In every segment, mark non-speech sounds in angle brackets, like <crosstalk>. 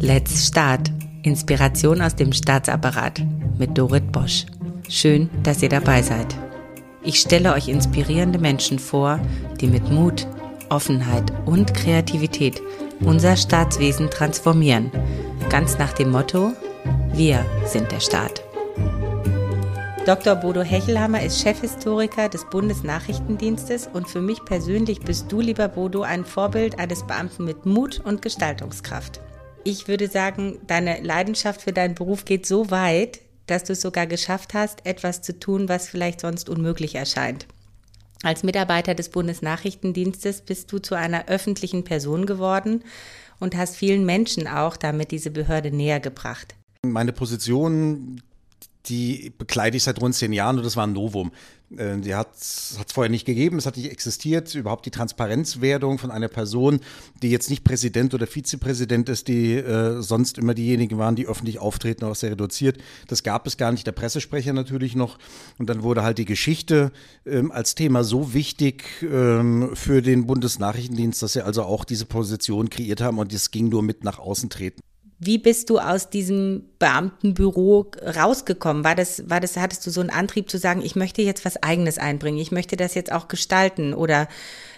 Let's Start. Inspiration aus dem Staatsapparat mit Dorit Bosch. Schön, dass ihr dabei seid. Ich stelle euch inspirierende Menschen vor, die mit Mut, Offenheit und Kreativität unser Staatswesen transformieren. Ganz nach dem Motto, wir sind der Staat. Dr. Bodo Hechelhammer ist Chefhistoriker des Bundesnachrichtendienstes und für mich persönlich bist du, lieber Bodo, ein Vorbild eines Beamten mit Mut und Gestaltungskraft. Ich würde sagen, deine Leidenschaft für deinen Beruf geht so weit, dass du es sogar geschafft hast, etwas zu tun, was vielleicht sonst unmöglich erscheint. Als Mitarbeiter des Bundesnachrichtendienstes bist du zu einer öffentlichen Person geworden und hast vielen Menschen auch damit diese Behörde näher gebracht. Meine Position die bekleide ich seit rund zehn Jahren und das war ein Novum. Äh, die hat es vorher nicht gegeben, es hat nicht existiert. Überhaupt die Transparenzwerdung von einer Person, die jetzt nicht Präsident oder Vizepräsident ist, die äh, sonst immer diejenigen waren, die öffentlich auftreten, auch sehr reduziert. Das gab es gar nicht. Der Pressesprecher natürlich noch. Und dann wurde halt die Geschichte ähm, als Thema so wichtig ähm, für den Bundesnachrichtendienst, dass sie also auch diese Position kreiert haben und es ging nur mit nach außen treten. Wie bist du aus diesem Beamtenbüro rausgekommen? War das, war das, hattest du so einen Antrieb zu sagen, ich möchte jetzt was Eigenes einbringen, ich möchte das jetzt auch gestalten? Oder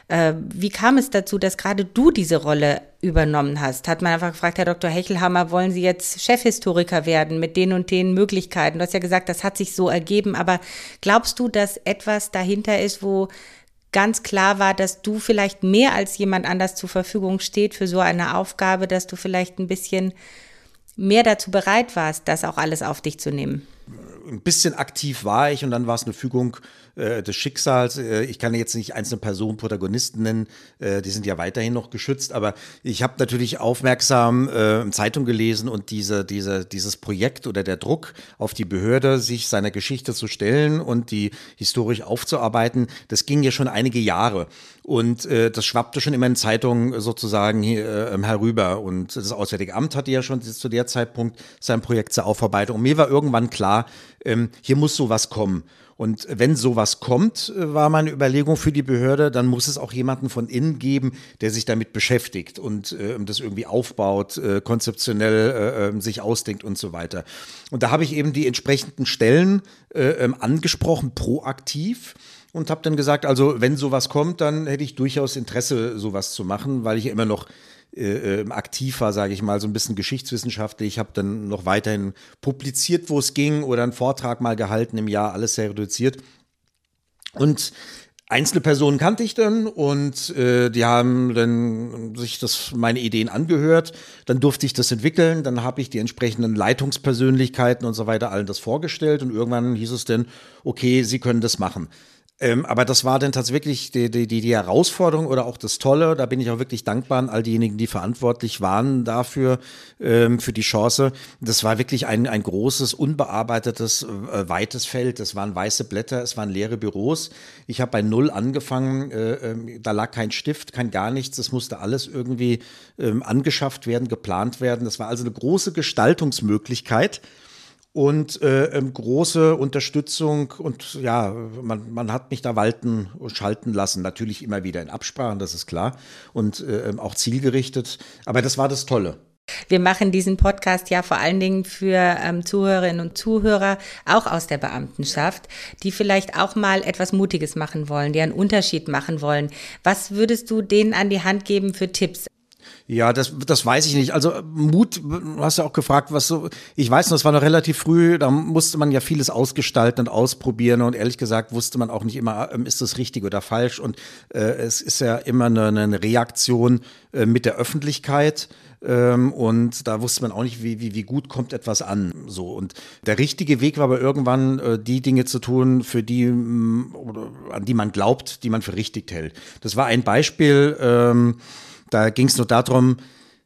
äh, wie kam es dazu, dass gerade du diese Rolle übernommen hast? Hat man einfach gefragt, Herr Dr. Hechelhammer, wollen Sie jetzt Chefhistoriker werden mit den und den Möglichkeiten? Du hast ja gesagt, das hat sich so ergeben, aber glaubst du, dass etwas dahinter ist, wo ganz klar war, dass du vielleicht mehr als jemand anders zur Verfügung steht für so eine Aufgabe, dass du vielleicht ein bisschen mehr dazu bereit warst, das auch alles auf dich zu nehmen? Ein bisschen aktiv war ich und dann war es eine Fügung äh, des Schicksals. Äh, ich kann jetzt nicht einzelne Personen Protagonisten nennen, äh, die sind ja weiterhin noch geschützt, aber ich habe natürlich aufmerksam äh, Zeitung gelesen und diese, diese, dieses Projekt oder der Druck auf die Behörde, sich seiner Geschichte zu stellen und die historisch aufzuarbeiten, das ging ja schon einige Jahre. Und äh, das schwappte schon immer in Zeitungen sozusagen hier, äh, herüber. Und das Auswärtige Amt hatte ja schon zu der Zeitpunkt sein Projekt zur Aufarbeitung. Und mir war irgendwann klar, ähm, hier muss sowas kommen. Und wenn sowas kommt, äh, war meine Überlegung für die Behörde, dann muss es auch jemanden von innen geben, der sich damit beschäftigt und äh, das irgendwie aufbaut, äh, konzeptionell äh, ähm, sich ausdenkt und so weiter. Und da habe ich eben die entsprechenden Stellen äh, ähm, angesprochen, proaktiv und habe dann gesagt, also wenn sowas kommt, dann hätte ich durchaus Interesse, sowas zu machen, weil ich immer noch äh, ähm, aktiv war, sage ich mal, so ein bisschen geschichtswissenschaftlich. Ich habe dann noch weiterhin publiziert, wo es ging, oder einen Vortrag mal gehalten im Jahr, alles sehr reduziert. Und einzelne Personen kannte ich dann und äh, die haben dann sich das meine Ideen angehört. Dann durfte ich das entwickeln. Dann habe ich die entsprechenden Leitungspersönlichkeiten und so weiter allen das vorgestellt und irgendwann hieß es dann, okay, Sie können das machen. Ähm, aber das war dann tatsächlich die, die, die Herausforderung oder auch das Tolle. Da bin ich auch wirklich dankbar an all diejenigen, die verantwortlich waren dafür, ähm, für die Chance. Das war wirklich ein, ein großes, unbearbeitetes, äh, weites Feld. Es waren weiße Blätter, es waren leere Büros. Ich habe bei Null angefangen. Äh, äh, da lag kein Stift, kein gar nichts. Es musste alles irgendwie ähm, angeschafft werden, geplant werden. Das war also eine große Gestaltungsmöglichkeit und äh, ähm, große Unterstützung und ja, man, man hat mich da walten und schalten lassen. Natürlich immer wieder in Absprachen, das ist klar und äh, ähm, auch zielgerichtet. Aber das war das Tolle. Wir machen diesen Podcast ja vor allen Dingen für ähm, Zuhörerinnen und Zuhörer, auch aus der Beamtenschaft, die vielleicht auch mal etwas Mutiges machen wollen, die einen Unterschied machen wollen. Was würdest du denen an die Hand geben für Tipps? Ja, das, das weiß ich nicht. Also Mut, du hast ja auch gefragt, was so, ich weiß noch, es war noch relativ früh, da musste man ja vieles ausgestalten und ausprobieren und ehrlich gesagt wusste man auch nicht immer, ähm, ist das richtig oder falsch und äh, es ist ja immer eine, eine Reaktion äh, mit der Öffentlichkeit. Ähm, und da wusste man auch nicht, wie, wie, wie gut kommt etwas an. So. Und der richtige Weg war aber irgendwann, äh, die Dinge zu tun, für die, mm, oder an die man glaubt, die man für richtig hält. Das war ein Beispiel, ähm, da ging es nur darum,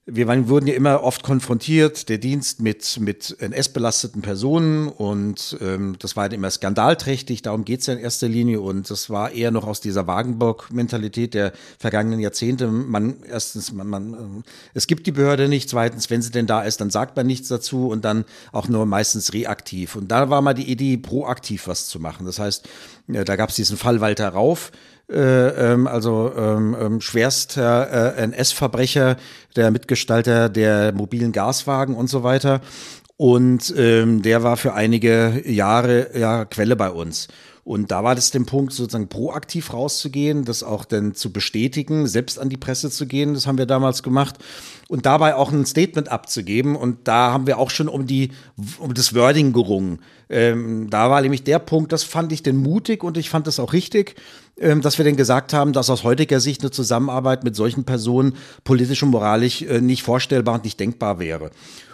wir waren, wurden ja immer oft konfrontiert, der Dienst mit, mit NS-belasteten Personen und ähm, das war immer skandalträchtig, darum geht es ja in erster Linie und das war eher noch aus dieser Wagenburg-Mentalität der vergangenen Jahrzehnte. Man, erstens, man, man, äh, es gibt die Behörde nicht, zweitens, wenn sie denn da ist, dann sagt man nichts dazu und dann auch nur meistens reaktiv. Und da war mal die Idee, proaktiv was zu machen. Das heißt, ja, da gab es diesen Fall Walter Rauf, äh, ähm, also ähm, ähm, schwerster äh, NS-Verbrecher, der Mitgestalter der mobilen Gaswagen und so weiter. Und ähm, der war für einige Jahre ja Quelle bei uns. Und da war das der Punkt, sozusagen proaktiv rauszugehen, das auch dann zu bestätigen, selbst an die Presse zu gehen. Das haben wir damals gemacht. Und dabei auch ein Statement abzugeben. Und da haben wir auch schon um die, um das Wording gerungen. Ähm, da war nämlich der Punkt, das fand ich denn mutig und ich fand das auch richtig, ähm, dass wir denn gesagt haben, dass aus heutiger Sicht eine Zusammenarbeit mit solchen Personen politisch und moralisch äh, nicht vorstellbar und nicht denkbar wäre.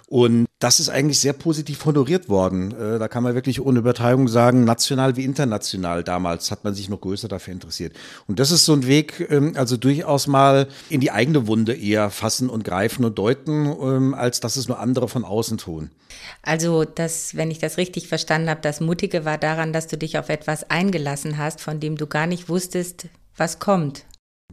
Und das ist eigentlich sehr positiv honoriert worden. Äh, da kann man wirklich ohne Übertreibung sagen, national wie international damals hat man sich noch größer dafür interessiert. Und das ist so ein Weg, ähm, also durchaus mal in die eigene Wunde eher fassen und greifen und deuten, ähm, als dass es nur andere von außen tun. Also das, wenn ich das richtig verstanden habe, das Mutige war daran, dass du dich auf etwas eingelassen hast, von dem du gar nicht wusstest, was kommt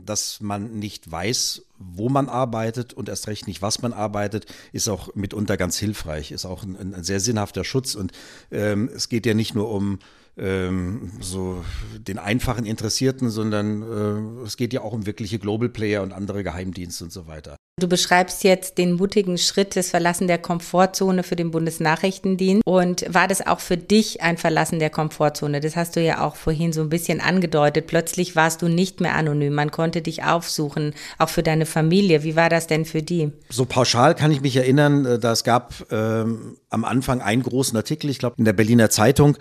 dass man nicht weiß, wo man arbeitet und erst recht nicht, was man arbeitet, ist auch mitunter ganz hilfreich, ist auch ein, ein sehr sinnhafter Schutz. Und ähm, es geht ja nicht nur um ähm, so den einfachen Interessierten, sondern äh, es geht ja auch um wirkliche Global Player und andere Geheimdienste und so weiter. Du beschreibst jetzt den mutigen Schritt des Verlassen der Komfortzone für den Bundesnachrichtendienst. Und war das auch für dich ein Verlassen der Komfortzone? Das hast du ja auch vorhin so ein bisschen angedeutet. Plötzlich warst du nicht mehr anonym. Man konnte dich aufsuchen, auch für deine Familie. Wie war das denn für die? So pauschal kann ich mich erinnern, äh, dass es gab ähm, am Anfang einen großen Artikel, ich glaube in der Berliner Zeitung,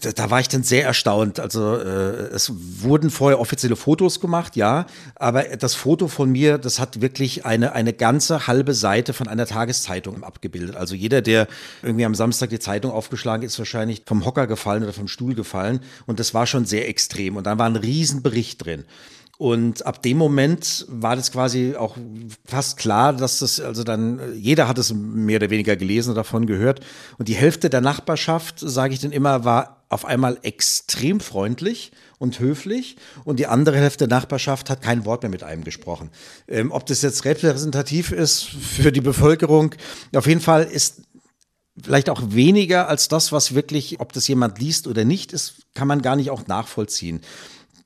da, da, war ich dann sehr erstaunt. Also äh, es wurden vorher offizielle Fotos gemacht, ja, aber das Foto von mir, das hat wirklich eine, eine ganze halbe Seite von einer Tageszeitung abgebildet. Also jeder, der irgendwie am Samstag die Zeitung aufgeschlagen ist, wahrscheinlich vom Hocker gefallen oder vom Stuhl gefallen. Und das war schon sehr extrem. Und dann war ein Riesenbericht drin. Und ab dem Moment war das quasi auch fast klar, dass das, also dann, jeder hat es mehr oder weniger gelesen und davon gehört. Und die Hälfte der Nachbarschaft, sage ich dann immer, war auf einmal extrem freundlich und höflich und die andere Hälfte der Nachbarschaft hat kein Wort mehr mit einem gesprochen. Ähm, ob das jetzt repräsentativ ist für die Bevölkerung, auf jeden Fall ist vielleicht auch weniger als das, was wirklich, ob das jemand liest oder nicht, ist, kann man gar nicht auch nachvollziehen.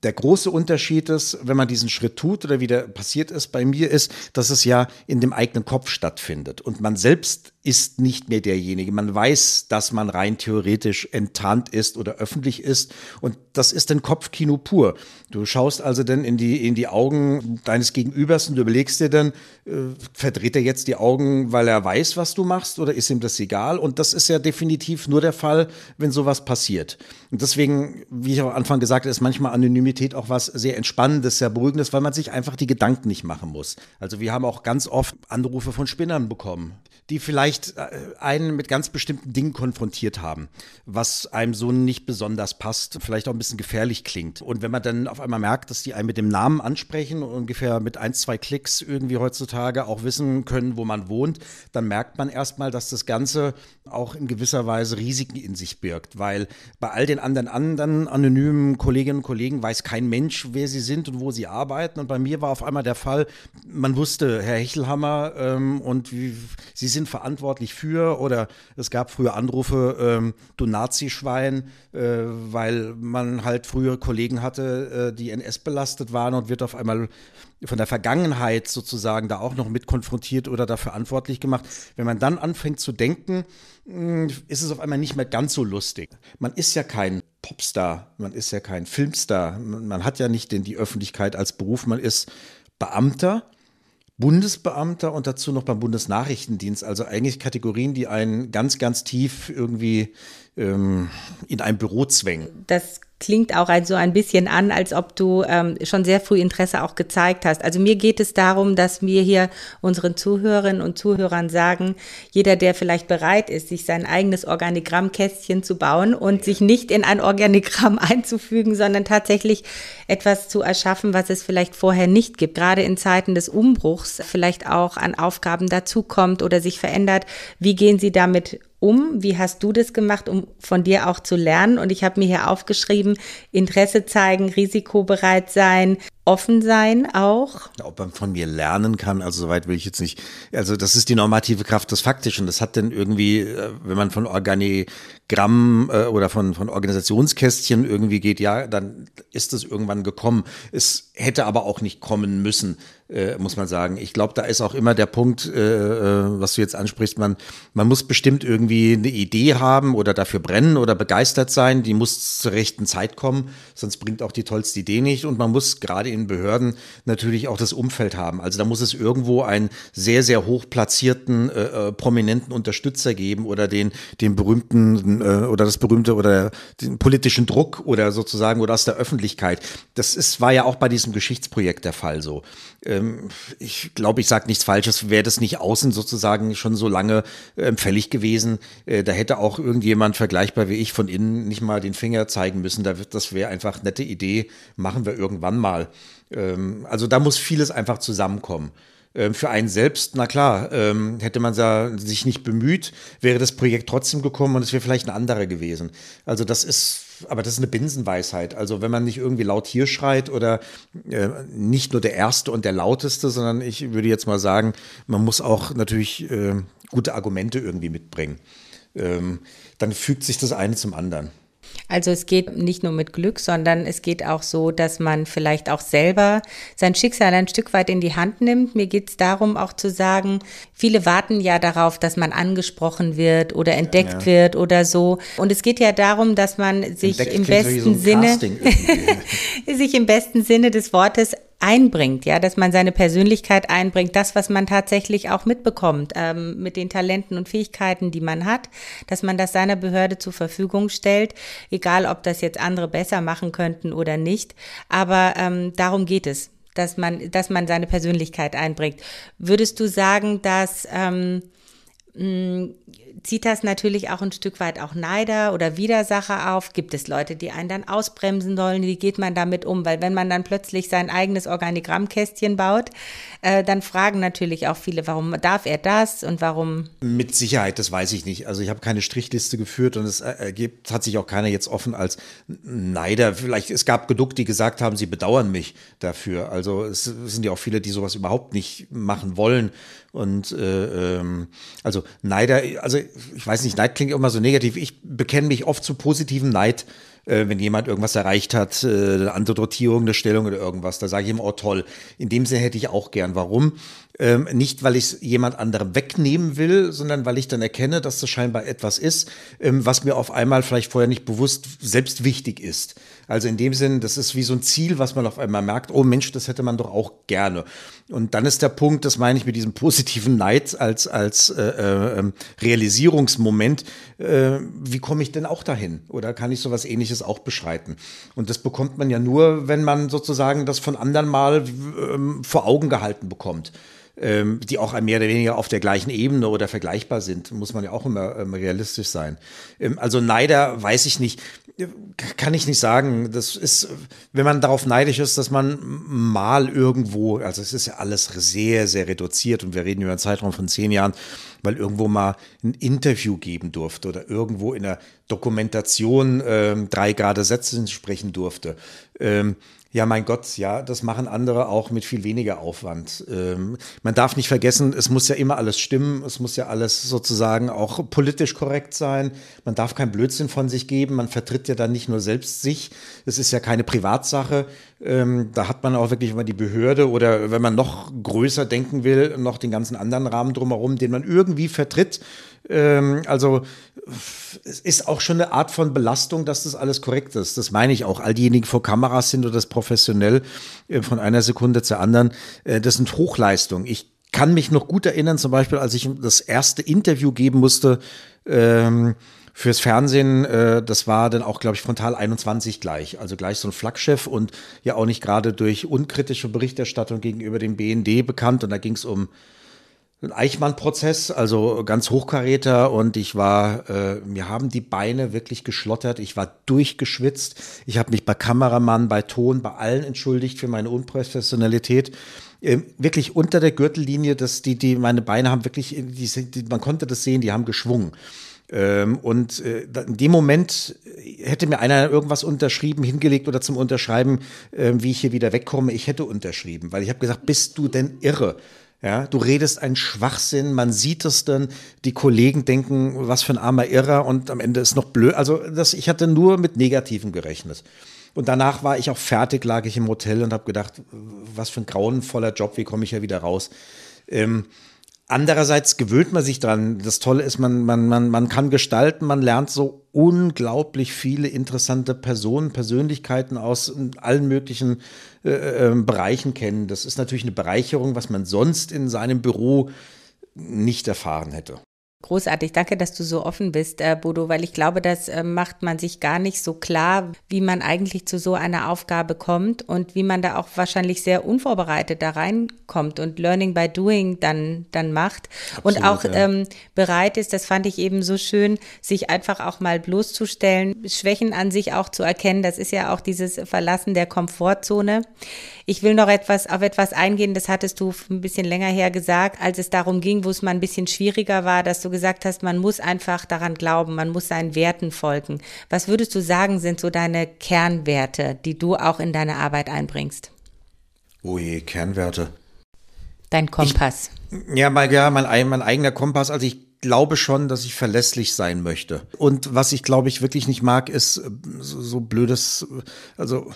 Der große Unterschied ist, wenn man diesen Schritt tut oder wie der passiert ist bei mir, ist, dass es ja in dem eigenen Kopf stattfindet. Und man selbst ist nicht mehr derjenige. Man weiß, dass man rein theoretisch enttarnt ist oder öffentlich ist. Und das ist ein Kopfkino pur. Du schaust also dann in die, in die Augen deines Gegenübers und du überlegst dir dann, äh, verdreht er jetzt die Augen, weil er weiß, was du machst oder ist ihm das egal? Und das ist ja definitiv nur der Fall, wenn sowas passiert. Und deswegen, wie ich am Anfang gesagt habe, ist manchmal Anonymität auch was sehr Entspannendes, sehr Beruhigendes, weil man sich einfach die Gedanken nicht machen muss. Also wir haben auch ganz oft Anrufe von Spinnern bekommen die vielleicht äh, einen mit ganz bestimmten Dingen konfrontiert haben, was einem so nicht besonders passt, vielleicht auch ein bisschen gefährlich klingt. Und wenn man dann auf einmal merkt, dass die einen mit dem Namen ansprechen und ungefähr mit ein, zwei Klicks irgendwie heutzutage auch wissen können, wo man wohnt, dann merkt man erstmal, dass das Ganze auch in gewisser Weise Risiken in sich birgt, weil bei all den anderen anderen anonymen Kolleginnen und Kollegen weiß kein Mensch, wer sie sind und wo sie arbeiten. Und bei mir war auf einmal der Fall, man wusste, Herr Hechelhammer ähm, und wie, sie sind verantwortlich für oder es gab früher Anrufe, ähm, du Nazi-Schwein, äh, weil man halt früher Kollegen hatte, äh, die NS belastet waren und wird auf einmal von der Vergangenheit sozusagen da auch noch mit konfrontiert oder da verantwortlich gemacht. Wenn man dann anfängt zu denken, hm, ist es auf einmal nicht mehr ganz so lustig. Man ist ja kein Popstar, man ist ja kein Filmstar, man hat ja nicht den, die Öffentlichkeit als Beruf, man ist Beamter Bundesbeamter und dazu noch beim Bundesnachrichtendienst. Also eigentlich Kategorien, die einen ganz, ganz tief irgendwie ähm, in ein Büro zwängen. Das klingt auch so ein bisschen an, als ob du ähm, schon sehr früh Interesse auch gezeigt hast. Also mir geht es darum, dass wir hier unseren Zuhörerinnen und Zuhörern sagen, jeder, der vielleicht bereit ist, sich sein eigenes Organigrammkästchen zu bauen und sich nicht in ein Organigramm <laughs> einzufügen, sondern tatsächlich etwas zu erschaffen, was es vielleicht vorher nicht gibt, gerade in Zeiten des Umbruchs vielleicht auch an Aufgaben dazukommt oder sich verändert. Wie gehen Sie damit um? Wie hast du das gemacht, um von dir auch zu lernen? Und ich habe mir hier aufgeschrieben, Interesse zeigen, risikobereit sein, offen sein auch. Ob man von mir lernen kann, also soweit will ich jetzt nicht. Also das ist die normative Kraft des Faktischen. Das hat denn irgendwie, äh, wenn man von Organigramm äh, oder von, von Organisationskästchen irgendwie geht, ja, dann ist es irgendwann gekommen. Es hätte aber auch nicht kommen müssen äh, muss man sagen. Ich glaube, da ist auch immer der Punkt, was du jetzt ansprichst, man, man muss bestimmt irgendwie eine Idee haben oder dafür brennen oder begeistert sein, die muss zur rechten Zeit kommen, sonst bringt auch die tollste Idee nicht und man muss gerade in Behörden natürlich auch das Umfeld haben. Also da muss es irgendwo einen sehr, sehr hoch platzierten, äh, äh prominenten Unterstützer geben oder den, den berühmten äh, oder das berühmte oder den politischen Druck oder sozusagen oder aus der Öffentlichkeit. Das ist, war ja auch bei diesem Geschichtsprojekt der Fall so. Ähm, ich glaube, ich sage nichts Falsches, wäre das nicht außen sozusagen schon so lange ähm, fällig gewesen. Äh, da hätte auch irgendjemand vergleichbar wie ich von innen nicht mal den Finger zeigen müssen. das wäre einfach nette Idee, machen wir irgendwann mal. Ähm, also da muss vieles einfach zusammenkommen. Ähm, für einen selbst, na klar, ähm, hätte man sich nicht bemüht, wäre das Projekt trotzdem gekommen und es wäre vielleicht ein anderer gewesen. Also das ist, aber das ist eine Binsenweisheit. Also wenn man nicht irgendwie laut hier schreit oder äh, nicht nur der Erste und der Lauteste, sondern ich würde jetzt mal sagen, man muss auch natürlich äh, gute Argumente irgendwie mitbringen. Ähm, dann fügt sich das eine zum anderen. Also es geht nicht nur mit Glück, sondern es geht auch so, dass man vielleicht auch selber sein Schicksal ein Stück weit in die Hand nimmt. Mir geht es darum, auch zu sagen, viele warten ja darauf, dass man angesprochen wird oder entdeckt ja. wird oder so. Und es geht ja darum, dass man sich entdeckt im besten so Sinne, <laughs> sich im besten Sinne des Wortes einbringt, ja, dass man seine Persönlichkeit einbringt, das, was man tatsächlich auch mitbekommt, ähm, mit den Talenten und Fähigkeiten, die man hat, dass man das seiner Behörde zur Verfügung stellt, egal ob das jetzt andere besser machen könnten oder nicht. Aber ähm, darum geht es, dass man, dass man seine Persönlichkeit einbringt. Würdest du sagen, dass ähm, zieht das natürlich auch ein Stück weit auch Neider oder Widersacher auf? Gibt es Leute, die einen dann ausbremsen wollen? Wie geht man damit um? Weil wenn man dann plötzlich sein eigenes Organigrammkästchen baut, äh, dann fragen natürlich auch viele, warum darf er das und warum? Mit Sicherheit, das weiß ich nicht. Also ich habe keine Strichliste geführt und es ergibt, hat sich auch keiner jetzt offen als Neider. Vielleicht, es gab genug, die gesagt haben, sie bedauern mich dafür. Also es sind ja auch viele, die sowas überhaupt nicht machen wollen. Und äh, ähm, also Neider, also ich weiß nicht, Neid klingt immer so negativ. Ich bekenne mich oft zu positiven Neid, äh, wenn jemand irgendwas erreicht hat, äh, eine andere Dotierung, eine Stellung oder irgendwas. Da sage ich immer, oh toll. In dem Sinne hätte ich auch gern. Warum? Ähm, nicht, weil ich es jemand anderem wegnehmen will, sondern weil ich dann erkenne, dass das scheinbar etwas ist, ähm, was mir auf einmal vielleicht vorher nicht bewusst selbst wichtig ist. Also in dem Sinn, das ist wie so ein Ziel, was man auf einmal merkt, oh Mensch, das hätte man doch auch gerne. Und dann ist der Punkt, das meine ich mit diesem positiven Neid als, als äh, äh, ähm, Realisierungsmoment, äh, wie komme ich denn auch dahin? Oder kann ich sowas ähnliches auch beschreiten? Und das bekommt man ja nur, wenn man sozusagen das von anderen mal ähm, vor Augen gehalten bekommt ähm, die auch mehr oder weniger auf der gleichen Ebene oder vergleichbar sind, muss man ja auch immer ähm, realistisch sein. Ähm, also Neider weiß ich nicht, kann ich nicht sagen. Das ist, wenn man darauf neidisch ist, dass man mal irgendwo, also es ist ja alles sehr, sehr reduziert und wir reden über einen Zeitraum von zehn Jahren, weil irgendwo mal ein Interview geben durfte oder irgendwo in der Dokumentation ähm, drei gerade Sätze sprechen durfte. Ähm, ja, mein Gott, ja, das machen andere auch mit viel weniger Aufwand. Ähm, man darf nicht vergessen, es muss ja immer alles stimmen, es muss ja alles sozusagen auch politisch korrekt sein. Man darf kein Blödsinn von sich geben, man vertritt ja dann nicht nur selbst sich, es ist ja keine Privatsache. Ähm, da hat man auch wirklich immer die Behörde oder wenn man noch größer denken will, noch den ganzen anderen Rahmen drumherum, den man irgendwie vertritt. Ähm, also es ist auch schon eine Art von Belastung, dass das alles korrekt ist. Das meine ich auch. All diejenigen vor Kameras sind oder das professionell äh, von einer Sekunde zur anderen, äh, das sind Hochleistungen. Ich kann mich noch gut erinnern, zum Beispiel, als ich das erste Interview geben musste ähm, fürs Fernsehen. Äh, das war dann auch, glaube ich, Frontal 21 gleich. Also gleich so ein Flaggschiff und ja auch nicht gerade durch unkritische Berichterstattung gegenüber dem BND bekannt. Und da ging es um Eichmann-Prozess, also ganz Hochkaräter und ich war, äh, mir haben die Beine wirklich geschlottert, ich war durchgeschwitzt, ich habe mich bei Kameramann, bei Ton, bei allen entschuldigt für meine Unprofessionalität. Ähm, wirklich unter der Gürtellinie, dass die, die, meine Beine haben wirklich, die, die, man konnte das sehen, die haben geschwungen. Ähm, und äh, in dem Moment hätte mir einer irgendwas unterschrieben, hingelegt oder zum Unterschreiben, äh, wie ich hier wieder wegkomme. Ich hätte unterschrieben, weil ich habe gesagt, bist du denn irre? Ja, du redest einen Schwachsinn, man sieht es dann, die Kollegen denken, was für ein armer Irrer und am Ende ist noch blöd. Also das, ich hatte nur mit Negativen gerechnet. Und danach war ich auch fertig, lag ich im Hotel und habe gedacht, was für ein grauenvoller Job, wie komme ich ja wieder raus. Ähm, Andererseits gewöhnt man sich dran. Das Tolle ist, man, man, man, man kann gestalten, man lernt so unglaublich viele interessante Personen, Persönlichkeiten aus allen möglichen äh, äh, Bereichen kennen. Das ist natürlich eine Bereicherung, was man sonst in seinem Büro nicht erfahren hätte. Großartig, danke, dass du so offen bist, äh, Bodo, weil ich glaube, das äh, macht man sich gar nicht so klar, wie man eigentlich zu so einer Aufgabe kommt und wie man da auch wahrscheinlich sehr unvorbereitet da reinkommt und Learning by Doing dann, dann macht Absolut, und auch ja. ähm, bereit ist, das fand ich eben so schön, sich einfach auch mal bloßzustellen, Schwächen an sich auch zu erkennen. Das ist ja auch dieses Verlassen der Komfortzone. Ich will noch etwas auf etwas eingehen, das hattest du ein bisschen länger her gesagt, als es darum ging, wo es mal ein bisschen schwieriger war, dass du gesagt hast, man muss einfach daran glauben, man muss seinen Werten folgen. Was würdest du sagen, sind so deine Kernwerte, die du auch in deine Arbeit einbringst? Oh je, Kernwerte. Dein Kompass. Ich, ja, mein, ja mein, mein eigener Kompass. Also ich glaube schon, dass ich verlässlich sein möchte. Und was ich glaube ich wirklich nicht mag, ist äh, so, blödes, also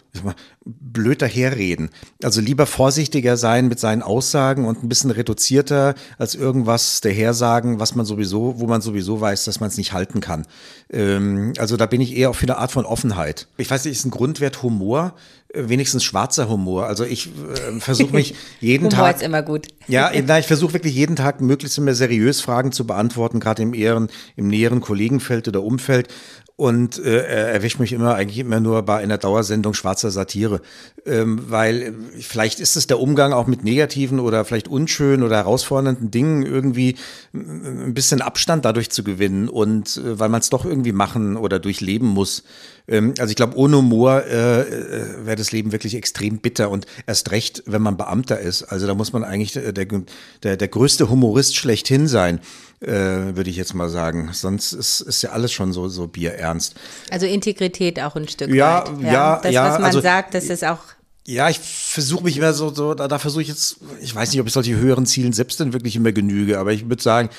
blöd daherreden. Also lieber vorsichtiger sein mit seinen Aussagen und ein bisschen reduzierter als irgendwas dahersagen, was man sowieso, wo man sowieso weiß, dass man es nicht halten kann. Ähm, also da bin ich eher auf eine Art von Offenheit. Ich weiß nicht, ist ein Grundwert Humor wenigstens schwarzer Humor. Also ich äh, versuche mich <laughs> jeden Humor Tag. Humor ist immer gut. Ja, na, ich versuche wirklich jeden Tag möglichst immer seriös Fragen zu beantworten, gerade im ehren, im näheren Kollegenfeld oder Umfeld und äh, er erwischt mich immer eigentlich immer nur bei einer Dauersendung schwarzer Satire, ähm, weil äh, vielleicht ist es der Umgang auch mit negativen oder vielleicht unschönen oder herausfordernden Dingen irgendwie ein bisschen Abstand dadurch zu gewinnen und äh, weil man es doch irgendwie machen oder durchleben muss. Ähm, also ich glaube, ohne Humor äh, äh, wäre das Leben wirklich extrem bitter und erst recht, wenn man Beamter ist. Also da muss man eigentlich der, der, der größte Humorist schlechthin sein äh, würde ich jetzt mal sagen. Sonst ist, ist ja alles schon so, so bierernst. Also Integrität auch ein Stück ja, weit. Ja, ja. Das, was man also, sagt, das ist auch ja, ich versuche mich immer so, so da, da versuche ich jetzt, ich weiß nicht, ob ich solche höheren Zielen selbst dann wirklich immer genüge, aber ich würde sagen,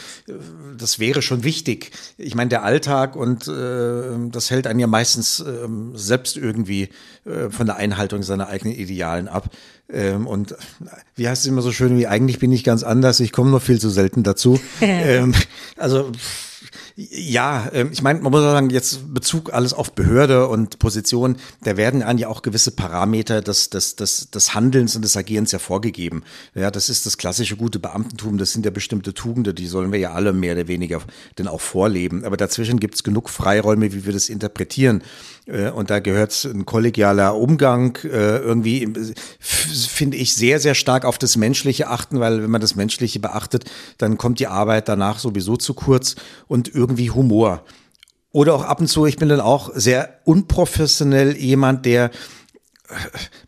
das wäre schon wichtig. Ich meine, der Alltag und äh, das hält einen ja meistens äh, selbst irgendwie äh, von der Einhaltung seiner eigenen Idealen ab. Ähm, und wie heißt es immer so schön, wie eigentlich bin ich ganz anders, ich komme nur viel zu selten dazu. <laughs> ähm, also ja, ähm, ich meine, man muss sagen, jetzt Bezug alles auf Behörde und Position, da werden an ja auch gewisse Parameter des, des, des, des Handelns und des Agierens ja vorgegeben. Ja, das ist das klassische gute Beamtentum, das sind ja bestimmte Tugenden, die sollen wir ja alle mehr oder weniger denn auch vorleben. Aber dazwischen gibt es genug Freiräume, wie wir das interpretieren. Äh, und da gehört ein kollegialer Umgang äh, irgendwie, finde ich, sehr, sehr stark auf das Menschliche achten, weil wenn man das Menschliche beachtet, dann kommt die Arbeit danach sowieso zu kurz und irgendwie Humor. Oder auch ab und zu, ich bin dann auch sehr unprofessionell jemand, der äh,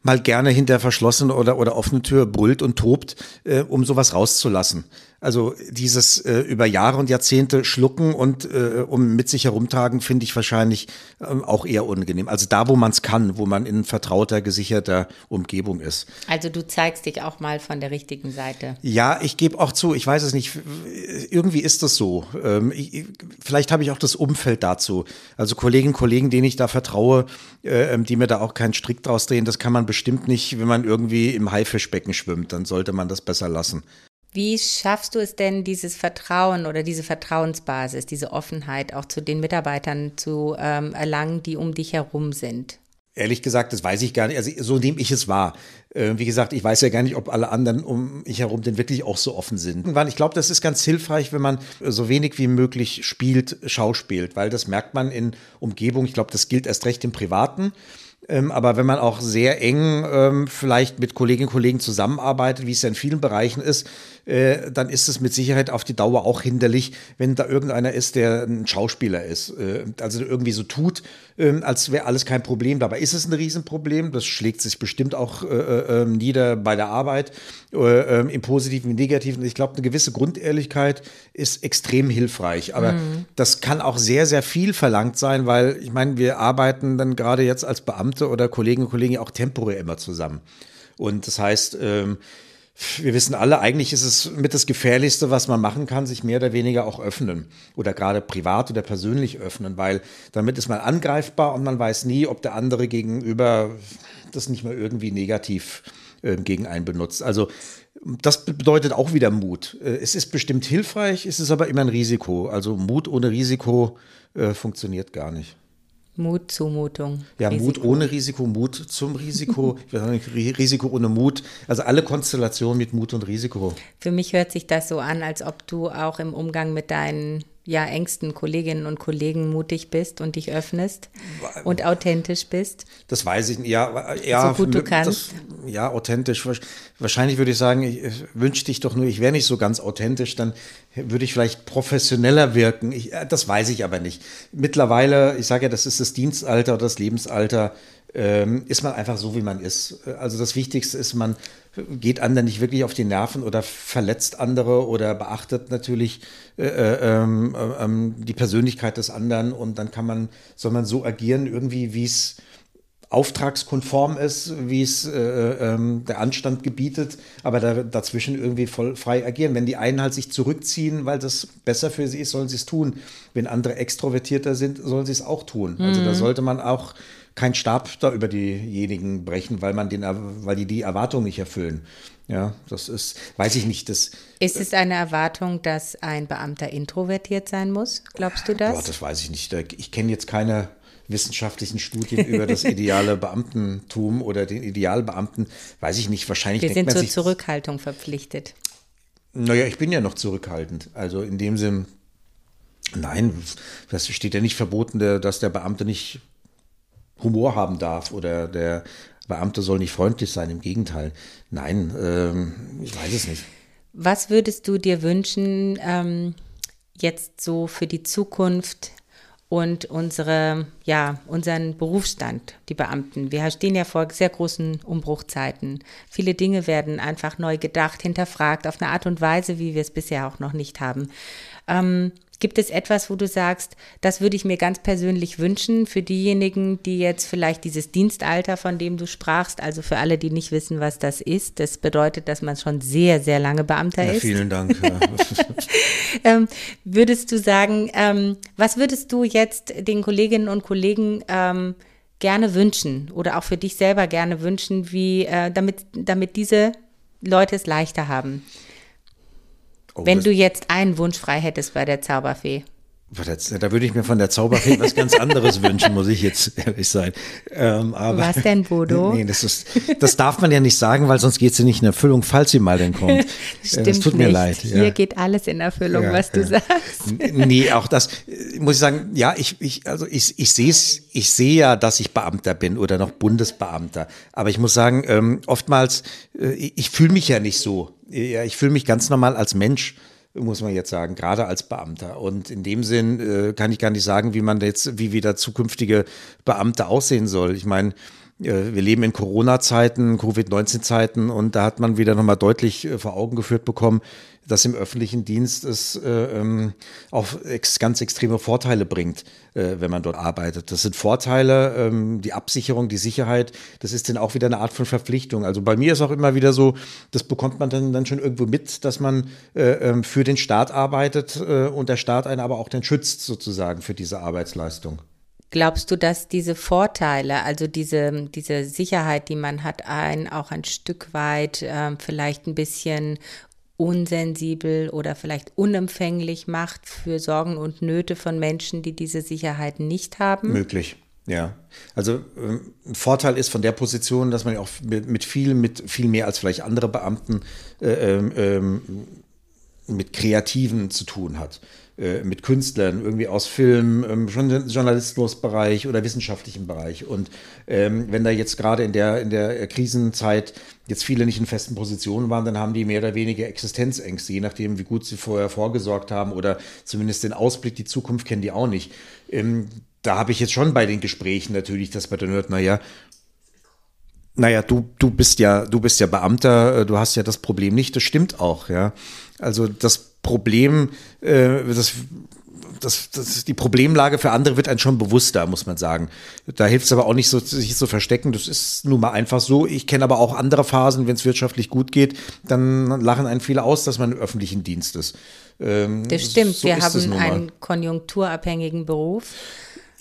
mal gerne hinter verschlossenen oder, oder offene Tür brüllt und tobt, äh, um sowas rauszulassen. Also dieses äh, über Jahre und Jahrzehnte schlucken und äh, um mit sich herumtragen, finde ich wahrscheinlich äh, auch eher unangenehm. Also da, wo man es kann, wo man in vertrauter, gesicherter Umgebung ist. Also du zeigst dich auch mal von der richtigen Seite. Ja, ich gebe auch zu, ich weiß es nicht, irgendwie ist das so. Ähm, ich, vielleicht habe ich auch das Umfeld dazu. Also Kolleginnen und Kollegen, denen ich da vertraue, äh, die mir da auch keinen Strick draus drehen, das kann man bestimmt nicht, wenn man irgendwie im Haifischbecken schwimmt, dann sollte man das besser lassen. Wie schaffst du es denn, dieses Vertrauen oder diese Vertrauensbasis, diese Offenheit auch zu den Mitarbeitern zu ähm, erlangen, die um dich herum sind? Ehrlich gesagt, das weiß ich gar nicht. Also so nehme ich es wahr. Äh, wie gesagt, ich weiß ja gar nicht, ob alle anderen um mich herum denn wirklich auch so offen sind. Ich glaube, das ist ganz hilfreich, wenn man so wenig wie möglich spielt, schauspielt, weil das merkt man in Umgebung. Ich glaube, das gilt erst recht im Privaten Ähm, aber wenn man auch sehr eng ähm, vielleicht mit Kolleginnen und Kollegen zusammenarbeitet, wie es ja in vielen Bereichen ist, äh, dann ist es mit Sicherheit auf die Dauer auch hinderlich, wenn da irgendeiner ist, der ein Schauspieler ist. Äh, also irgendwie so tut, äh, als wäre alles kein Problem. Dabei ist es ein Riesenproblem. Das schlägt sich bestimmt auch äh, äh, ähm, nieder bei der Arbeit, äh, im Positiven, im Negativen. Ich glaube, eine gewisse Grundehrlichkeit ist extrem hilfreich. Aber mhm. das kann auch sehr, sehr viel verlangt sein, weil ich meine, wir arbeiten dann gerade jetzt als Beamte oder Kolleginnen und Kollegen auch temporär immer zusammen. Und das heißt, ähm, wir wissen alle, eigentlich ist es mit das Gefährlichste, was man machen kann, sich mehr oder weniger auch öffnen oder gerade privat oder persönlich öffnen, weil damit ist man angreifbar und man weiß nie, ob der andere gegenüber das nicht mehr irgendwie negativ äh, gegen einen benutzt. Also das bedeutet auch wieder Mut. Äh, es ist bestimmt hilfreich, es ist aber immer ein Risiko. Also Mut ohne Risiko äh, funktioniert gar nicht. Mut, Zumutung. Ja, Risiko. Mut ohne Risiko, Mut zum Risiko, <laughs> Risiko ohne Mut. Also alle Konstellationen mit Mut und Risiko. Für mich hört sich das so an, als ob du auch im Umgang mit deinen ja, engsten Kolleginnen und Kollegen mutig bist und dich öffnest und authentisch bist? Das weiß ich nicht. Ja, ja, so gut du kannst. Das, ja, authentisch. Wahrscheinlich würde ich sagen, ich, ich wünschte dich doch nur, ich wäre nicht so ganz authentisch, dann würde ich vielleicht professioneller wirken. Ich, äh, das weiß ich aber nicht. Mittlerweile, ich sage ja, das ist das Dienstalter oder das Lebensalter, ähm, ist man einfach so, wie man ist. Also das Wichtigste ist, man geht anderen nicht wirklich auf die Nerven oder verletzt andere oder beachtet natürlich äh, äh, ähm, äh, ähm, die Persönlichkeit des anderen und dann kann man, soll man so agieren, irgendwie, wie es auftragskonform ist, wie es äh, äh, ähm, der Anstand gebietet, aber da, dazwischen irgendwie voll frei agieren. Wenn die einen halt sich zurückziehen, weil das besser für sie ist, sollen sie es tun. Wenn andere extrovertierter sind, sollen sie es auch tun. Mhm. Also da mhm. sollte man auch keinen Stab da über diejenigen brechen, weil man den, weil die die Erwartung nicht erfüllen. Ja, das ist, weiß ich nicht. Das, ist es eine Erwartung, dass ein Beamter introvertiert sein muss? Glaubst du das? Boah, das weiß ich nicht. Ich kenne jetzt keine wissenschaftlichen Studien über das ideale <laughs> Beamtentum oder den Idealbeamten. Weiß ich nicht. Wahrscheinlich. Wir sind zur Zurückhaltung verpflichtet. Naja, ich bin ja noch zurückhaltend. Also in dem Sinn, nein, das steht ja nicht verboten, dass der Beamte nicht Humor haben darf oder der Beamte soll nicht freundlich sein. Im Gegenteil. Nein, ähm, ich weiß es nicht. Was würdest du dir wünschen, ähm, jetzt so für die Zukunft und unsere, ja, unseren Berufsstand, die Beamten. Wir stehen ja vor sehr großen Umbruchzeiten. Viele Dinge werden einfach neu gedacht, hinterfragt, auf eine Art und Weise, wie wir es bisher auch noch nicht haben. Ähm, Gibt es etwas, wo du sagst, das würde ich mir ganz persönlich wünschen für diejenigen, die jetzt vielleicht dieses Dienstalter, von dem du sprachst, also für alle, die nicht wissen, was das ist, das bedeutet, dass man schon sehr, sehr lange Beamter ja, ist. Vielen Dank. <laughs> Ähm, würdest du sagen, ähm, was würdest du jetzt den Kolleginnen und Kollegen ähm, gerne wünschen oder auch für dich selber gerne wünschen, wie äh, damit, damit diese Leute es leichter haben? Oh, Wenn du jetzt einen Wunsch frei hättest bei der Zauberfee. Da würde ich mir von der Zauberfee was ganz anderes <laughs> wünschen, muss ich jetzt ehrlich sein. Ähm, aber, was denn, Bodo? <laughs> Nee, das, ist, das darf man ja nicht sagen, weil sonst geht sie nicht in Erfüllung, falls sie mal denn kommt. <laughs> Stimmt das tut mir nicht. leid. Ja. Hier geht alles in Erfüllung, ja, was du ja. sagst. Nee, auch das muss ich sagen, ja, ich, ich, also ich, ich sehe es, ich sehe ja, dass ich Beamter bin oder noch Bundesbeamter. Aber ich muss sagen, ähm, oftmals, äh, ich fühle mich ja nicht so. Ja, ich fühle mich ganz normal als Mensch muss man jetzt sagen, gerade als Beamter. Und in dem Sinn äh, kann ich gar nicht sagen, wie man jetzt, wie wieder zukünftige Beamte aussehen soll. Ich meine, wir leben in Corona-Zeiten, Covid-19-Zeiten und da hat man wieder nochmal deutlich äh, vor Augen geführt bekommen, dass im öffentlichen Dienst es äh, ähm, auch ex ganz extreme Vorteile bringt, äh, wenn man dort arbeitet. Das sind Vorteile, ähm, die Absicherung, die Sicherheit, das ist dann auch wieder eine Art von Verpflichtung. Also bei mir ist auch immer wieder so, das bekommt man dann, dann schon irgendwo mit, dass man äh, ähm, für den Staat arbeitet äh, und der Staat einen aber auch dann schützt sozusagen für diese Arbeitsleistung. Glaubst du, dass diese Vorteile, also diese, diese Sicherheit, die man hat, einen auch ein Stück weit äh, vielleicht ein bisschen unsensibel oder vielleicht unempfänglich macht für Sorgen und Nöte von Menschen, die diese Sicherheit nicht haben? Möglich. Ja, also ähm, Vorteil ist von der Position, dass man auch mit, mit viel, mit viel mehr als vielleicht andere Beamten äh, ähm, ähm mit Kreativen zu tun hat. Äh, mit Künstlern, irgendwie aus Film, ähm, Journalismusbereich oder wissenschaftlichen Bereich. Und ähm, wenn da jetzt gerade in der, in der Krisenzeit jetzt viele nicht in festen Positionen waren, dann haben die mehr oder weniger Existenzängste, je nachdem, wie gut sie vorher vorgesorgt haben oder zumindest den Ausblick, die Zukunft kennen die auch nicht. Ähm, da habe ich jetzt schon bei den Gesprächen natürlich das bei den hört, naja, naja, du, du bist ja, du bist ja Beamter, äh, du hast ja das Problem nicht, das stimmt auch, ja. Also das Problem, äh, das, das, das, die Problemlage für andere wird einem schon bewusster, muss man sagen. Da hilft es aber auch nicht so, sich zu verstecken. Das ist nun mal einfach so. Ich kenne aber auch andere Phasen, wenn es wirtschaftlich gut geht, dann lachen einen viele aus, dass man im öffentlichen Dienst ist. Ähm, das stimmt. So Wir haben einen konjunkturabhängigen Beruf.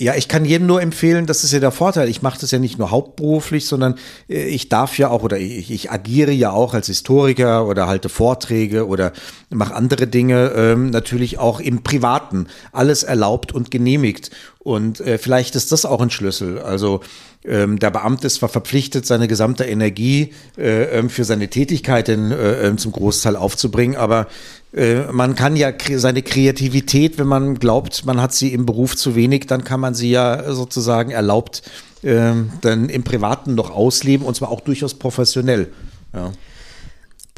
Ja, ich kann jedem nur empfehlen, das ist ja der Vorteil. Ich mache das ja nicht nur hauptberuflich, sondern äh, ich darf ja auch oder ich, ich agiere ja auch als Historiker oder halte Vorträge oder mache andere Dinge, ähm, natürlich auch im Privaten. Alles erlaubt und genehmigt. Und äh, vielleicht ist das auch ein Schlüssel. Also ähm, der Beamte ist zwar verpflichtet, seine gesamte Energie äh, ähm, für seine Tätigkeiten äh, ähm, zum Großteil aufzubringen, aber man kann ja seine Kreativität, wenn man glaubt, man hat sie im Beruf zu wenig, dann kann man sie ja sozusagen erlaubt äh, dann im Privaten noch ausleben und zwar auch durchaus professionell. Ja.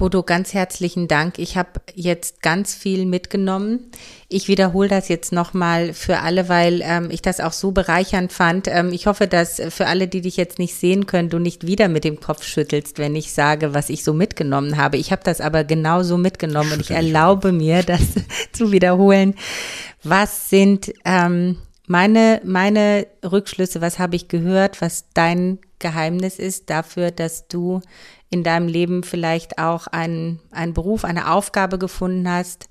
Bodo, ganz herzlichen Dank. Ich habe jetzt ganz viel mitgenommen. Ich wiederhole das jetzt nochmal für alle, weil ähm, ich das auch so bereichernd fand. Ähm, ich hoffe, dass für alle, die dich jetzt nicht sehen können, du nicht wieder mit dem Kopf schüttelst, wenn ich sage, was ich so mitgenommen habe. Ich habe das aber genauso mitgenommen und ich erlaube mir, <laughs> das zu wiederholen. Was sind ähm, meine, meine Rückschlüsse, was habe ich gehört, was dein Geheimnis ist dafür, dass du in deinem Leben vielleicht auch einen, einen Beruf, eine Aufgabe gefunden hast,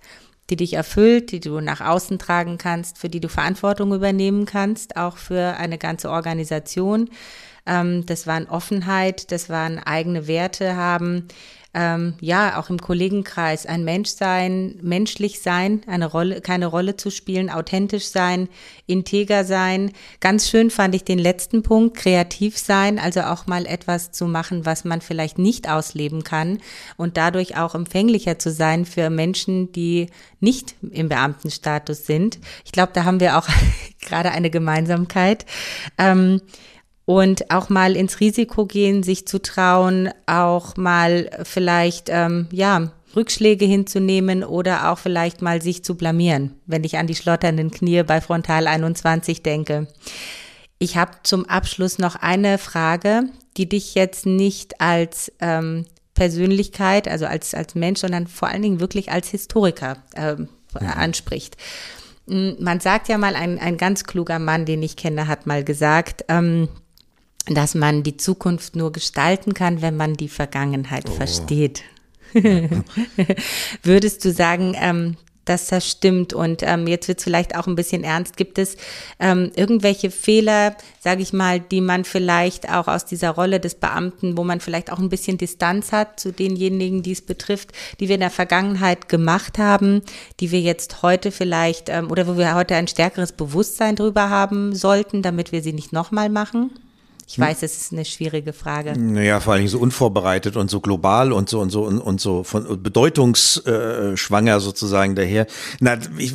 die dich erfüllt, die du nach außen tragen kannst, für die du Verantwortung übernehmen kannst, auch für eine ganze Organisation. Ähm, das waren Offenheit, das waren eigene Werte haben, ähm, ja, auch im Kollegenkreis ein Mensch sein, menschlich sein, eine Rolle, keine Rolle zu spielen, authentisch sein, integer sein. Ganz schön fand ich den letzten Punkt, kreativ sein, also auch mal etwas zu machen, was man vielleicht nicht ausleben kann und dadurch auch empfänglicher zu sein für Menschen, die nicht im Beamtenstatus sind. Ich glaube, da haben wir auch <laughs> gerade eine Gemeinsamkeit. Ähm, und auch mal ins Risiko gehen, sich zu trauen, auch mal vielleicht, ähm, ja, Rückschläge hinzunehmen oder auch vielleicht mal sich zu blamieren, wenn ich an die schlotternden Knie bei Frontal 21 denke. Ich habe zum Abschluss noch eine Frage, die dich jetzt nicht als ähm, Persönlichkeit, also als, als Mensch, sondern vor allen Dingen wirklich als Historiker ähm, mhm. anspricht. Man sagt ja mal, ein, ein ganz kluger Mann, den ich kenne, hat mal gesagt, ähm, dass man die Zukunft nur gestalten kann, wenn man die Vergangenheit oh. versteht. <laughs> Würdest du sagen, ähm, dass das stimmt? Und ähm, jetzt wird es vielleicht auch ein bisschen ernst. Gibt es ähm, irgendwelche Fehler, sage ich mal, die man vielleicht auch aus dieser Rolle des Beamten, wo man vielleicht auch ein bisschen Distanz hat zu denjenigen, die es betrifft, die wir in der Vergangenheit gemacht haben, die wir jetzt heute vielleicht ähm, oder wo wir heute ein stärkeres Bewusstsein drüber haben sollten, damit wir sie nicht nochmal machen? Ich weiß, es ist eine schwierige Frage. Naja, vor allem so unvorbereitet und so global und so und so und, und so von bedeutungsschwanger sozusagen daher. Na, ich,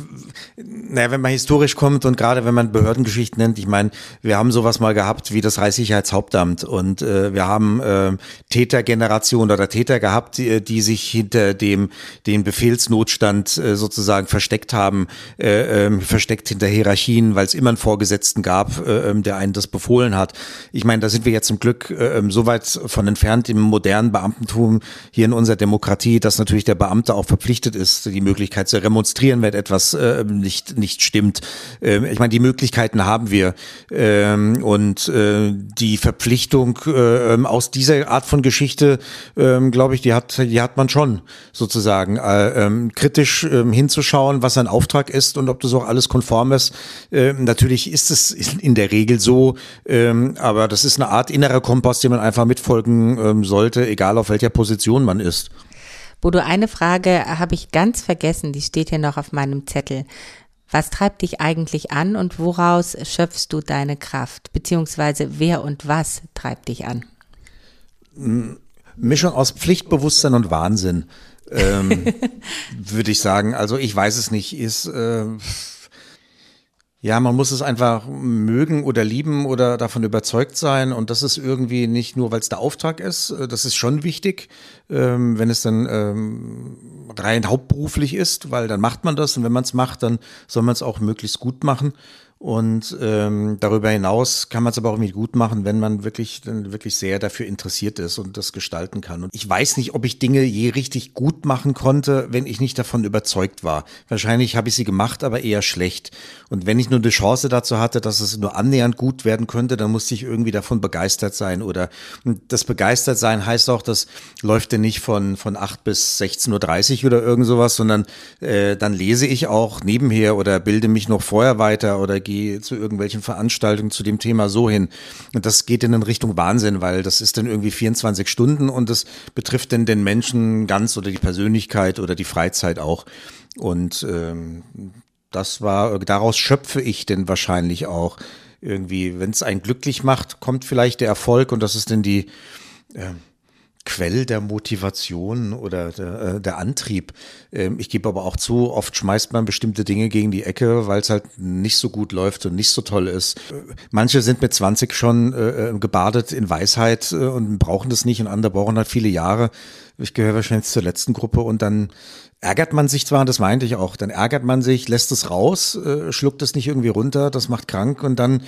naja, wenn man historisch kommt und gerade wenn man Behördengeschichten nennt, ich meine, wir haben sowas mal gehabt wie das Reichssicherheitshauptamt und äh, wir haben äh, Tätergeneration oder Täter gehabt, die, die sich hinter dem den Befehlsnotstand äh, sozusagen versteckt haben, äh, äh, versteckt hinter Hierarchien, weil es immer einen Vorgesetzten gab, äh, ähm, der einen das befohlen hat. Ich ich meine, da sind wir jetzt zum Glück äh, ähm, so weit von entfernt im modernen Beamtentum hier in unserer Demokratie, dass natürlich der Beamte auch verpflichtet ist, die Möglichkeit zu remonstrieren, wenn etwas äh, nicht, nicht stimmt. Äh, ich meine, die Möglichkeiten haben wir. Ähm, und äh, die Verpflichtung äh, aus dieser Art von Geschichte, äh, glaube ich, die hat, die hat man schon sozusagen. Äh, äh, kritisch äh, hinzuschauen, was ein Auftrag ist und ob das auch alles konform ist. Äh, natürlich ist es in der Regel so, äh, aber das ist eine Art innerer Kompass, dem man einfach mitfolgen ähm, sollte, egal auf welcher Position man ist. Bodo, eine Frage habe ich ganz vergessen, die steht hier noch auf meinem Zettel. Was treibt dich eigentlich an und woraus schöpfst du deine Kraft? Beziehungsweise wer und was treibt dich an? Mischung aus Pflichtbewusstsein und Wahnsinn. ähm, <laughs> würde ich sagen. Also ich weiß es nicht. Ist äh, ja, man muss es einfach mögen oder lieben oder davon überzeugt sein. Und das ist irgendwie nicht nur, weil es der Auftrag ist. Äh, das ist schon wichtig, ähm, wenn es dann ähm, rein hauptberuflich ist, weil dann macht man das. Und wenn man es macht, dann soll man es auch möglichst gut machen. Und ähm, darüber hinaus kann man es aber auch irgendwie gut machen, wenn man wirklich, wirklich sehr dafür interessiert ist und das gestalten kann. Und ich weiß nicht, ob ich Dinge je richtig gut machen konnte, wenn ich nicht davon überzeugt war. Wahrscheinlich habe ich sie gemacht, aber eher schlecht. Und wenn ich nur eine Chance dazu hatte, dass es nur annähernd gut werden könnte, dann musste ich irgendwie davon begeistert sein. Oder das begeistert sein heißt auch, das läuft ja nicht von, von 8 bis 16.30 Uhr oder irgend sowas, sondern äh, dann lese ich auch nebenher oder bilde mich noch vorher weiter oder gehe zu irgendwelchen Veranstaltungen zu dem Thema so hin. Und das geht dann in Richtung Wahnsinn, weil das ist dann irgendwie 24 Stunden und das betrifft dann den Menschen ganz oder die Persönlichkeit oder die Freizeit auch. Und ähm, das war, daraus schöpfe ich denn wahrscheinlich auch irgendwie, wenn es einen glücklich macht, kommt vielleicht der Erfolg und das ist dann die, äh, Quell der Motivation oder der, äh, der Antrieb. Ähm, ich gebe aber auch zu, oft schmeißt man bestimmte Dinge gegen die Ecke, weil es halt nicht so gut läuft und nicht so toll ist. Manche sind mit 20 schon äh, äh, gebadet in Weisheit und brauchen das nicht und andere brauchen halt viele Jahre. Ich gehöre wahrscheinlich zur letzten Gruppe und dann ärgert man sich zwar, das meinte ich auch, dann ärgert man sich, lässt es raus, schluckt es nicht irgendwie runter, das macht krank und dann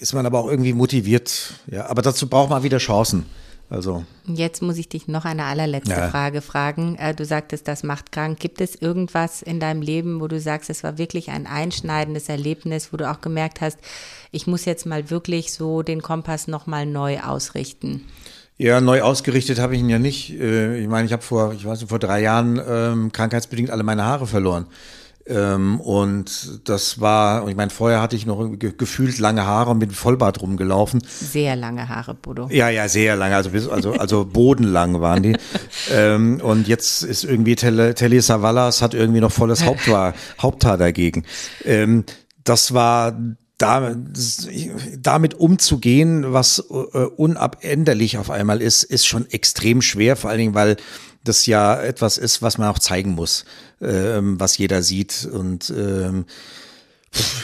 ist man aber auch irgendwie motiviert. Ja, aber dazu braucht man wieder Chancen. Also. Jetzt muss ich dich noch eine allerletzte ja. Frage fragen. Äh, du sagtest, das macht krank. Gibt es irgendwas in deinem Leben, wo du sagst, es war wirklich ein einschneidendes Erlebnis, wo du auch gemerkt hast, ich muss jetzt mal wirklich so den Kompass nochmal neu ausrichten? Ja, neu ausgerichtet habe ich ihn ja nicht. Äh, ich meine, ich habe vor, ich weiß nicht, vor drei Jahren ähm, krankheitsbedingt alle meine Haare verloren. Ähm, und das war, ich meine, vorher hatte ich noch ge gefühlt lange Haare und mit Vollbart rumgelaufen. Sehr lange Haare, Bodo. Ja, ja, sehr lange, also bis, also, also <laughs> bodenlang waren die. ähm, und jetzt ist irgendwie Telly Savalas hat irgendwie noch volles Haupthaar, <laughs> Haupthaar dagegen. Ähm, das war da, damit umzugehen, was äh, unabänderlich auf einmal ist, ist schon extrem schwer, vor allen Dingen, weil das ja etwas ist, was man auch zeigen muss, ähm, was jeder sieht. Und ähm,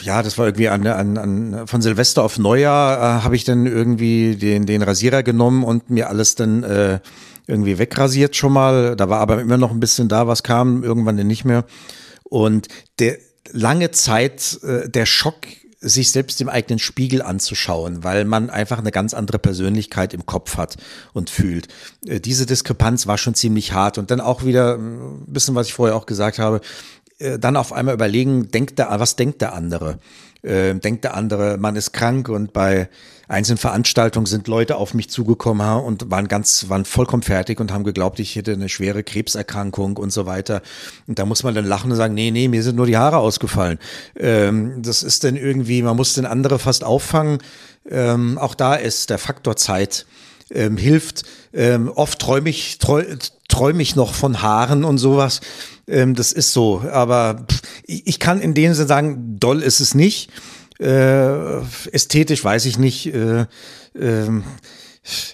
ja, das war irgendwie an, an, an von Silvester auf Neujahr äh, habe ich dann irgendwie den, den Rasierer genommen und mir alles dann äh, irgendwie wegrasiert schon mal. Da war aber immer noch ein bisschen da, was kam, irgendwann dann nicht mehr. Und der lange Zeit, äh, der Schock sich selbst im eigenen Spiegel anzuschauen, weil man einfach eine ganz andere Persönlichkeit im Kopf hat und fühlt. Äh, diese Diskrepanz war schon ziemlich hart und dann auch wieder ein bisschen, was ich vorher auch gesagt habe, dann auf einmal überlegen, denkt der, was denkt der andere? Äh, denkt der andere, man ist krank und bei einzelnen Veranstaltungen sind Leute auf mich zugekommen und waren ganz, waren vollkommen fertig und haben geglaubt, ich hätte eine schwere Krebserkrankung und so weiter. Und da muss man dann lachen und sagen, nee, nee, mir sind nur die Haare ausgefallen. Ähm, das ist dann irgendwie, man muss den andere fast auffangen. Ähm, auch da ist der Faktor Zeit ähm, hilft. Ähm, oft träume ich, träum ich noch von Haaren und sowas. Ähm, das ist so. Aber pff, ich kann in dem Sinne sagen, doll ist es nicht. Äh, ästhetisch weiß ich nicht. Äh, äh,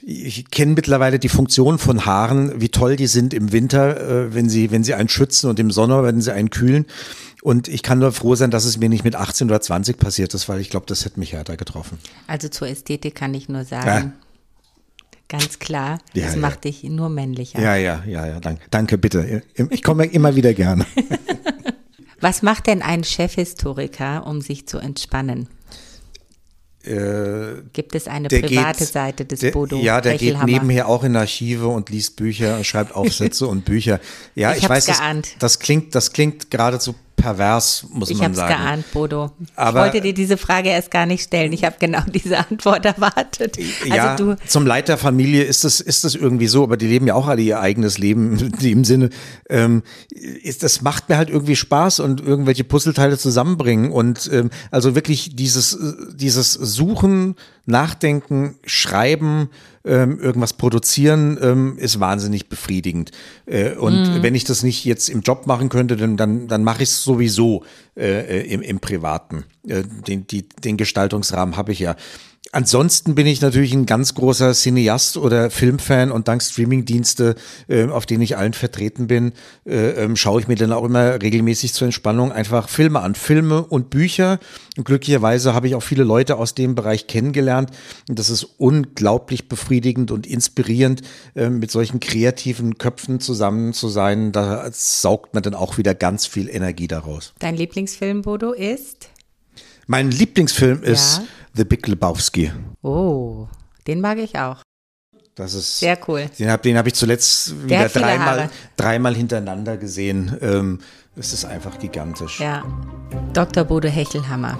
ich kenne mittlerweile die Funktion von Haaren, wie toll die sind im Winter, äh, wenn sie, wenn sie einen schützen und im Sommer, wenn sie einen kühlen. Und ich kann nur froh sein, dass es mir nicht mit 18 oder 20 passiert ist, weil ich glaube, das hätte mich härter getroffen. Also zur Ästhetik kann ich nur sagen, ja. Ganz klar. Ja, das ja. macht dich nur männlicher. Ja, ja, ja, ja. Danke, danke bitte. Ich komme immer wieder gerne. <laughs> <laughs> Was macht denn ein Chefhistoriker, um sich zu entspannen? Äh, Gibt es eine private geht, Seite des der, Bodo? Ja, der geht nebenher auch in Archive und liest Bücher, schreibt Aufsätze <laughs> und Bücher. Ja, ich, ich weiß. Das, das klingt, das klingt geradezu pervers, muss ich man sagen. Ich habe es geahnt, Bodo. Aber, ich wollte dir diese Frage erst gar nicht stellen. Ich habe genau diese Antwort <laughs> erwartet. Also ja, du zum Leid der Familie ist das, ist das irgendwie so, aber die leben ja auch alle ihr eigenes Leben <laughs> in dem Sinne. Ähm, ist, das macht mir halt irgendwie Spaß und irgendwelche Puzzleteile zusammenbringen und ähm, also wirklich dieses, dieses Suchen, Nachdenken, Schreiben, ähm, irgendwas produzieren, ähm, ist wahnsinnig befriedigend. Äh, und mm. wenn ich das nicht jetzt im Job machen könnte, dann, dann, dann mache ich es sowieso äh, im, im Privaten. Äh, den, die, den Gestaltungsrahmen habe ich ja. Ansonsten bin ich natürlich ein ganz großer Cineast oder Filmfan und dank Streamingdienste, äh, auf denen ich allen vertreten bin, äh, ähm, schaue ich mir dann auch immer regelmäßig zur Entspannung einfach Filme an. Filme und Bücher. Und glücklicherweise habe ich auch viele Leute aus dem Bereich kennengelernt. Und das ist unglaublich befriedigend und inspirierend, äh, mit solchen kreativen Köpfen zusammen zu sein. Da saugt man dann auch wieder ganz viel Energie daraus. Dein Lieblingsfilm, Bodo, ist? Mein Lieblingsfilm ist ja. The Big Lebowski. Oh, den mag ich auch. Das ist sehr cool. Den habe den hab ich zuletzt wieder dreimal, dreimal hintereinander gesehen. Ähm, es ist einfach gigantisch. Ja. Dr. Bodo Hechelhammer.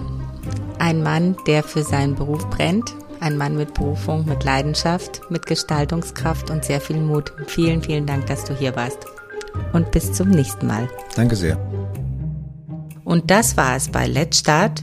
Ein Mann, der für seinen Beruf brennt. Ein Mann mit Berufung, mit Leidenschaft, mit Gestaltungskraft und sehr viel Mut. Vielen, vielen Dank, dass du hier warst. Und bis zum nächsten Mal. Danke sehr. Und das war es bei Let's Start